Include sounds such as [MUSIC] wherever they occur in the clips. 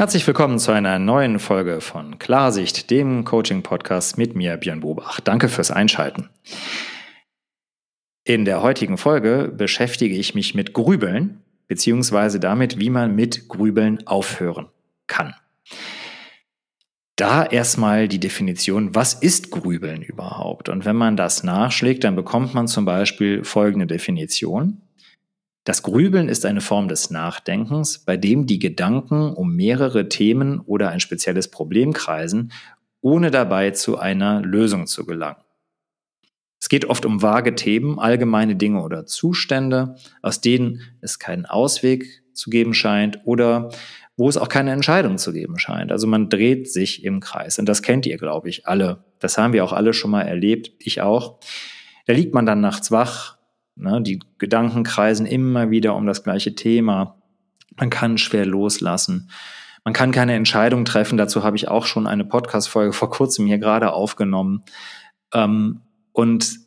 Herzlich willkommen zu einer neuen Folge von Klarsicht, dem Coaching-Podcast mit mir, Björn Bobach. Danke fürs Einschalten. In der heutigen Folge beschäftige ich mich mit Grübeln, beziehungsweise damit, wie man mit Grübeln aufhören kann. Da erstmal die Definition, was ist Grübeln überhaupt? Und wenn man das nachschlägt, dann bekommt man zum Beispiel folgende Definition. Das Grübeln ist eine Form des Nachdenkens, bei dem die Gedanken um mehrere Themen oder ein spezielles Problem kreisen, ohne dabei zu einer Lösung zu gelangen. Es geht oft um vage Themen, allgemeine Dinge oder Zustände, aus denen es keinen Ausweg zu geben scheint oder wo es auch keine Entscheidung zu geben scheint. Also man dreht sich im Kreis. Und das kennt ihr, glaube ich, alle. Das haben wir auch alle schon mal erlebt, ich auch. Da liegt man dann nachts wach, Ne? Die Gedanken kreisen immer wieder um das gleiche Thema. Man kann schwer loslassen. Man kann keine Entscheidung treffen. Dazu habe ich auch schon eine Podcast-Folge vor kurzem hier gerade aufgenommen. Ähm, und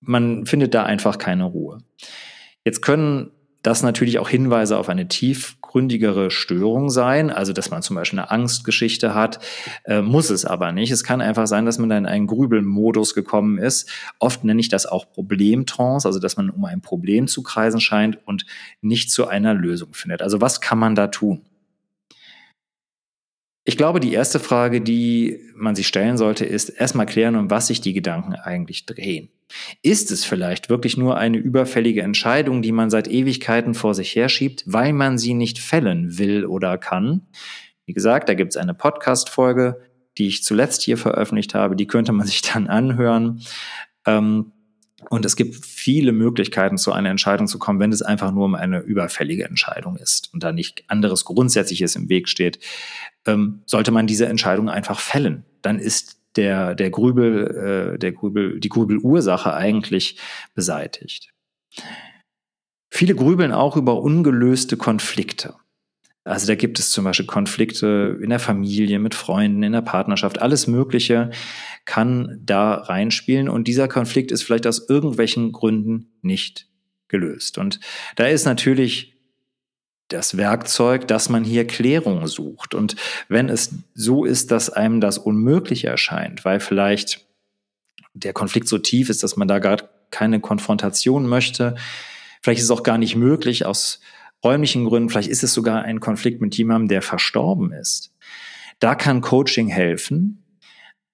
man findet da einfach keine Ruhe. Jetzt können das natürlich auch Hinweise auf eine tiefgründigere Störung sein, also dass man zum Beispiel eine Angstgeschichte hat, äh, muss es aber nicht. Es kann einfach sein, dass man da in einen Grübelmodus gekommen ist. Oft nenne ich das auch Problemtrance, also dass man um ein Problem zu kreisen scheint und nicht zu einer Lösung findet. Also was kann man da tun? Ich glaube, die erste Frage, die man sich stellen sollte, ist erstmal klären, um was sich die Gedanken eigentlich drehen. Ist es vielleicht wirklich nur eine überfällige Entscheidung, die man seit Ewigkeiten vor sich herschiebt, weil man sie nicht fällen will oder kann? Wie gesagt, da gibt es eine Podcast-Folge, die ich zuletzt hier veröffentlicht habe, die könnte man sich dann anhören. Ähm, und es gibt viele Möglichkeiten, zu einer Entscheidung zu kommen, wenn es einfach nur um eine überfällige Entscheidung ist und da nicht anderes Grundsätzliches im Weg steht, ähm, sollte man diese Entscheidung einfach fällen. Dann ist der, der Grübel, äh, der Grübel, die Grübelursache eigentlich beseitigt. Viele grübeln auch über ungelöste Konflikte. Also da gibt es zum Beispiel Konflikte in der Familie, mit Freunden, in der Partnerschaft, alles Mögliche kann da reinspielen und dieser Konflikt ist vielleicht aus irgendwelchen Gründen nicht gelöst. Und da ist natürlich das Werkzeug, dass man hier Klärung sucht. Und wenn es so ist, dass einem das unmöglich erscheint, weil vielleicht der Konflikt so tief ist, dass man da gar keine Konfrontation möchte, vielleicht ist es auch gar nicht möglich aus räumlichen Gründen, vielleicht ist es sogar ein Konflikt mit jemandem, der verstorben ist. Da kann Coaching helfen,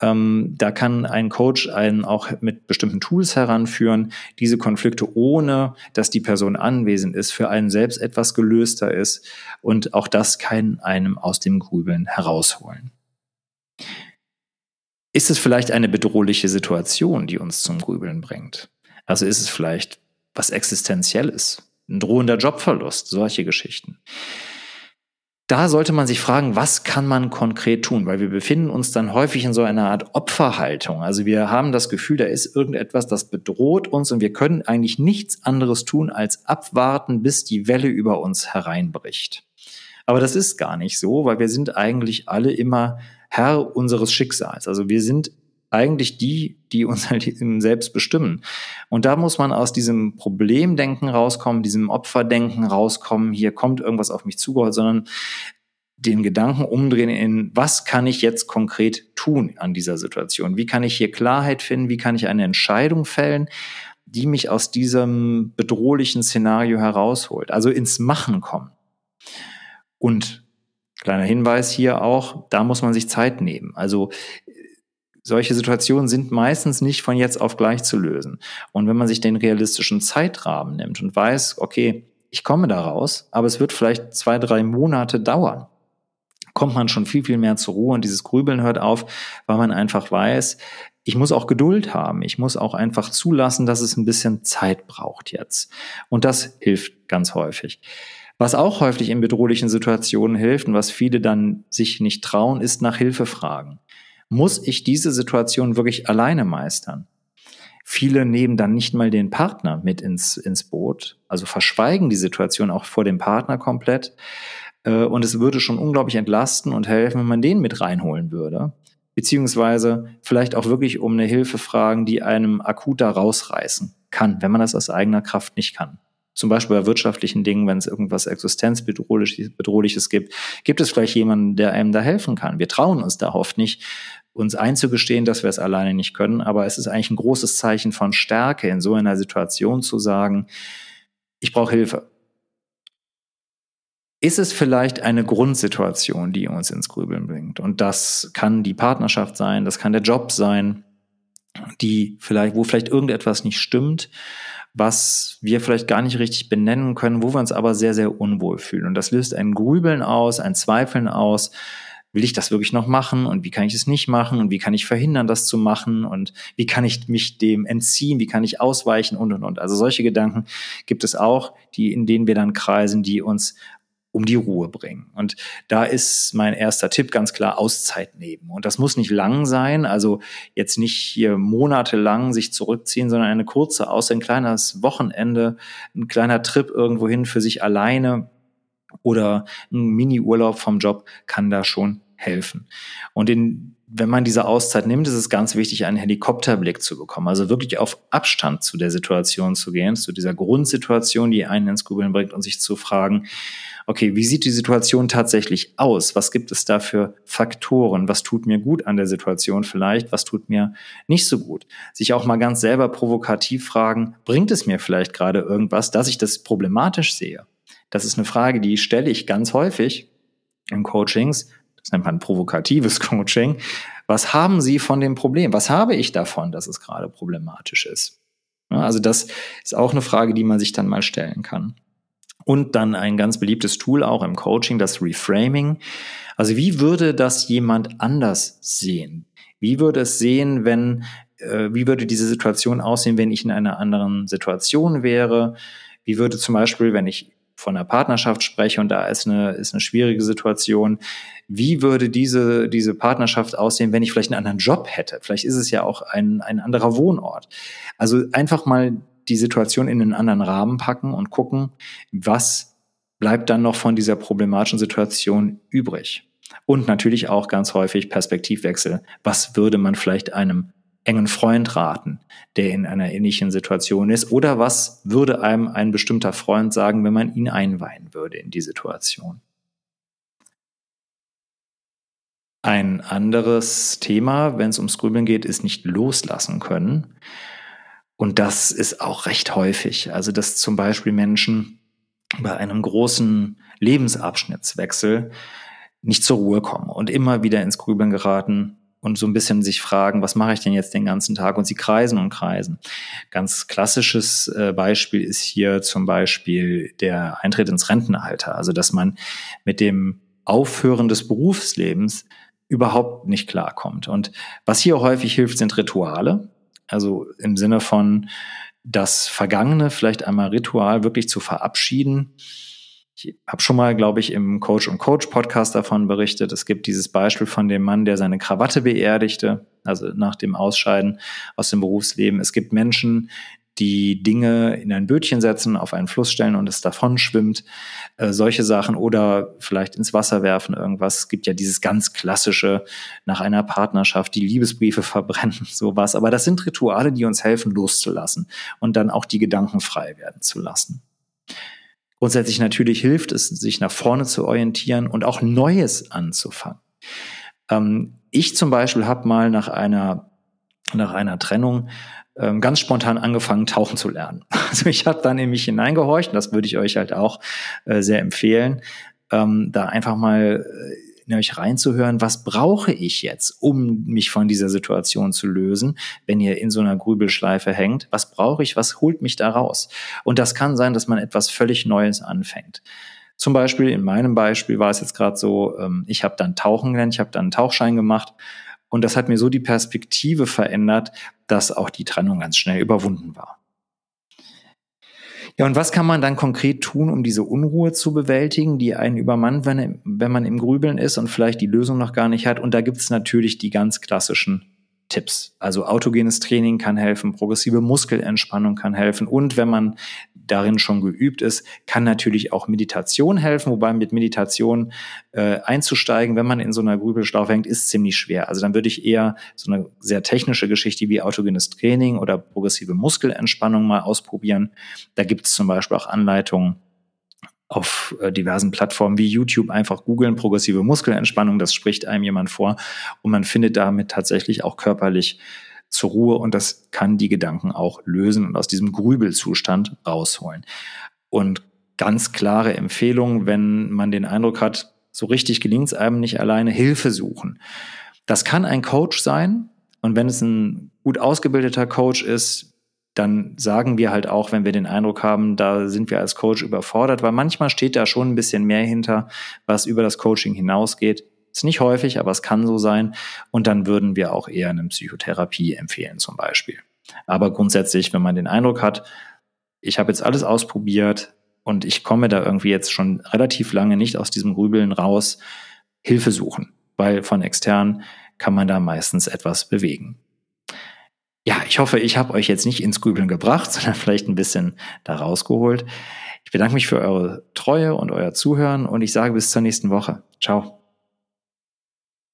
ähm, da kann ein Coach einen auch mit bestimmten Tools heranführen, diese Konflikte ohne, dass die Person anwesend ist, für einen selbst etwas gelöster ist und auch das kann einem aus dem Grübeln herausholen. Ist es vielleicht eine bedrohliche Situation, die uns zum Grübeln bringt? Also ist es vielleicht was Existenzielles, ein drohender Jobverlust, solche Geschichten da sollte man sich fragen, was kann man konkret tun? Weil wir befinden uns dann häufig in so einer Art Opferhaltung. Also wir haben das Gefühl, da ist irgendetwas, das bedroht uns und wir können eigentlich nichts anderes tun, als abwarten, bis die Welle über uns hereinbricht. Aber das ist gar nicht so, weil wir sind eigentlich alle immer Herr unseres Schicksals. Also wir sind eigentlich die, die uns halt [LAUGHS] selbst bestimmen. Und da muss man aus diesem Problemdenken rauskommen, diesem Opferdenken rauskommen, hier kommt irgendwas auf mich zugeholt, sondern den Gedanken umdrehen in, was kann ich jetzt konkret tun an dieser Situation? Wie kann ich hier Klarheit finden? Wie kann ich eine Entscheidung fällen, die mich aus diesem bedrohlichen Szenario herausholt? Also ins Machen kommen. Und kleiner Hinweis hier auch, da muss man sich Zeit nehmen. Also solche Situationen sind meistens nicht von jetzt auf gleich zu lösen. Und wenn man sich den realistischen Zeitrahmen nimmt und weiß, okay, ich komme da raus, aber es wird vielleicht zwei, drei Monate dauern, kommt man schon viel, viel mehr zur Ruhe und dieses Grübeln hört auf, weil man einfach weiß, ich muss auch Geduld haben. Ich muss auch einfach zulassen, dass es ein bisschen Zeit braucht jetzt. Und das hilft ganz häufig. Was auch häufig in bedrohlichen Situationen hilft und was viele dann sich nicht trauen, ist nach Hilfe fragen muss ich diese Situation wirklich alleine meistern? Viele nehmen dann nicht mal den Partner mit ins, ins Boot, also verschweigen die Situation auch vor dem Partner komplett. Äh, und es würde schon unglaublich entlasten und helfen, wenn man den mit reinholen würde. Beziehungsweise vielleicht auch wirklich um eine Hilfe fragen, die einem akut da rausreißen kann, wenn man das aus eigener Kraft nicht kann. Zum Beispiel bei wirtschaftlichen Dingen, wenn es irgendwas existenzbedrohliches gibt, gibt es vielleicht jemanden, der einem da helfen kann. Wir trauen uns da oft nicht, uns einzugestehen, dass wir es alleine nicht können. Aber es ist eigentlich ein großes Zeichen von Stärke, in so einer Situation zu sagen, ich brauche Hilfe. Ist es vielleicht eine Grundsituation, die uns ins Grübeln bringt? Und das kann die Partnerschaft sein, das kann der Job sein, die vielleicht, wo vielleicht irgendetwas nicht stimmt, was wir vielleicht gar nicht richtig benennen können, wo wir uns aber sehr, sehr unwohl fühlen. Und das löst ein Grübeln aus, ein Zweifeln aus, will ich das wirklich noch machen? Und wie kann ich es nicht machen? Und wie kann ich verhindern, das zu machen? Und wie kann ich mich dem entziehen, wie kann ich ausweichen? Und und und. Also solche Gedanken gibt es auch, die in denen wir dann kreisen, die uns um die Ruhe bringen. Und da ist mein erster Tipp ganz klar Auszeit nehmen. Und das muss nicht lang sein, also jetzt nicht hier monatelang sich zurückziehen, sondern eine kurze Auszeit, ein kleines Wochenende, ein kleiner Trip irgendwohin für sich alleine oder ein Mini-Urlaub vom Job kann da schon helfen. Und in, wenn man diese Auszeit nimmt, ist es ganz wichtig, einen Helikopterblick zu bekommen. Also wirklich auf Abstand zu der Situation zu gehen, zu dieser Grundsituation, die einen ins Grübeln bringt und sich zu fragen, okay, wie sieht die Situation tatsächlich aus? Was gibt es da für Faktoren? Was tut mir gut an der Situation vielleicht? Was tut mir nicht so gut? Sich auch mal ganz selber provokativ fragen, bringt es mir vielleicht gerade irgendwas, dass ich das problematisch sehe? Das ist eine Frage, die stelle ich ganz häufig in Coachings das nennt man provokatives [LAUGHS] Coaching. Was haben Sie von dem Problem? Was habe ich davon, dass es gerade problematisch ist? Ja, also das ist auch eine Frage, die man sich dann mal stellen kann. Und dann ein ganz beliebtes Tool auch im Coaching, das Reframing. Also wie würde das jemand anders sehen? Wie würde es sehen, wenn, äh, wie würde diese Situation aussehen, wenn ich in einer anderen Situation wäre? Wie würde zum Beispiel, wenn ich von einer Partnerschaft spreche und da ist eine, ist eine schwierige Situation, wie würde diese, diese Partnerschaft aussehen, wenn ich vielleicht einen anderen Job hätte? Vielleicht ist es ja auch ein, ein anderer Wohnort. Also einfach mal die Situation in einen anderen Rahmen packen und gucken, was bleibt dann noch von dieser problematischen Situation übrig. Und natürlich auch ganz häufig Perspektivwechsel. Was würde man vielleicht einem engen Freund raten, der in einer ähnlichen Situation ist? Oder was würde einem ein bestimmter Freund sagen, wenn man ihn einweihen würde in die Situation? Ein anderes Thema, wenn es ums Grübeln geht, ist nicht loslassen können. Und das ist auch recht häufig. Also, dass zum Beispiel Menschen bei einem großen Lebensabschnittswechsel nicht zur Ruhe kommen und immer wieder ins Grübeln geraten, und so ein bisschen sich fragen, was mache ich denn jetzt den ganzen Tag? Und sie kreisen und kreisen. Ganz klassisches äh, Beispiel ist hier zum Beispiel der Eintritt ins Rentenalter. Also, dass man mit dem Aufhören des Berufslebens überhaupt nicht klarkommt. Und was hier häufig hilft, sind Rituale. Also im Sinne von das Vergangene vielleicht einmal ritual wirklich zu verabschieden ich habe schon mal, glaube ich, im Coach und Coach Podcast davon berichtet. Es gibt dieses Beispiel von dem Mann, der seine Krawatte beerdigte, also nach dem Ausscheiden aus dem Berufsleben. Es gibt Menschen, die Dinge in ein Bötchen setzen, auf einen Fluss stellen und es davon schwimmt, äh, solche Sachen oder vielleicht ins Wasser werfen, irgendwas. Es gibt ja dieses ganz klassische nach einer Partnerschaft, die Liebesbriefe [LAUGHS] verbrennen, sowas. Aber das sind Rituale, die uns helfen, loszulassen und dann auch die Gedanken frei werden zu lassen. Grundsätzlich natürlich hilft es, sich nach vorne zu orientieren und auch Neues anzufangen. Ähm, ich zum Beispiel habe mal nach einer, nach einer Trennung ähm, ganz spontan angefangen, tauchen zu lernen. [LAUGHS] Also ich habe dann in mich hineingehorcht, und das würde ich euch halt auch äh, sehr empfehlen, ähm, da einfach mal in euch reinzuhören, was brauche ich jetzt, um mich von dieser Situation zu lösen, wenn ihr in so einer Grübelschleife hängt? Was brauche ich? Was holt mich da raus? Und das kann sein, dass man etwas völlig Neues anfängt. Zum Beispiel, in meinem Beispiel war es jetzt gerade so, ähm, ich habe dann Tauchen gelernt, ich habe dann einen Tauchschein gemacht und das hat mir so die Perspektive verändert, dass auch die Trennung ganz schnell überwunden war. Ja, und was kann man dann konkret tun, um diese Unruhe zu bewältigen, die einen übermannt, wenn, wenn man im Grübeln ist und vielleicht die Lösung noch gar nicht hat? Und da gibt es natürlich die ganz klassischen Tipps. Also autogenes Training kann helfen, progressive Muskelentspannung kann helfen. Und wenn man darin schon geübt ist, kann natürlich auch Meditation helfen, wobei mit Meditation äh, einzusteigen, wenn man in so einer Grübelschlaufe hängt, ist ziemlich schwer. Also dann würde ich eher so eine sehr technische Geschichte wie autogenes Training oder progressive Muskelentspannung mal ausprobieren. Da gibt es zum Beispiel auch Anleitungen auf äh, diversen Plattformen wie YouTube einfach googeln, progressive Muskelentspannung, das spricht einem jemand vor und man findet damit tatsächlich auch körperlich zur Ruhe und das kann die Gedanken auch lösen und aus diesem Grübelzustand rausholen. Und ganz klare Empfehlung, wenn man den Eindruck hat, so richtig gelingt es einem nicht alleine, Hilfe suchen. Das kann ein Coach sein und wenn es ein gut ausgebildeter Coach ist, dann sagen wir halt auch, wenn wir den Eindruck haben, da sind wir als Coach überfordert, weil manchmal steht da schon ein bisschen mehr hinter, was über das Coaching hinausgeht. Ist nicht häufig, aber es kann so sein. Und dann würden wir auch eher eine Psychotherapie empfehlen zum Beispiel. Aber grundsätzlich, wenn man den Eindruck hat, ich habe jetzt alles ausprobiert und ich komme da irgendwie jetzt schon relativ lange nicht aus diesem Grübeln raus, Hilfe suchen, weil von extern kann man da meistens etwas bewegen. Ja, ich hoffe, ich habe euch jetzt nicht ins Grübeln gebracht, [LAUGHS] sondern vielleicht ein bisschen da rausgeholt. Ich bedanke mich für eure Treue und euer Zuhören und ich sage bis zur nächsten Woche. Ciao.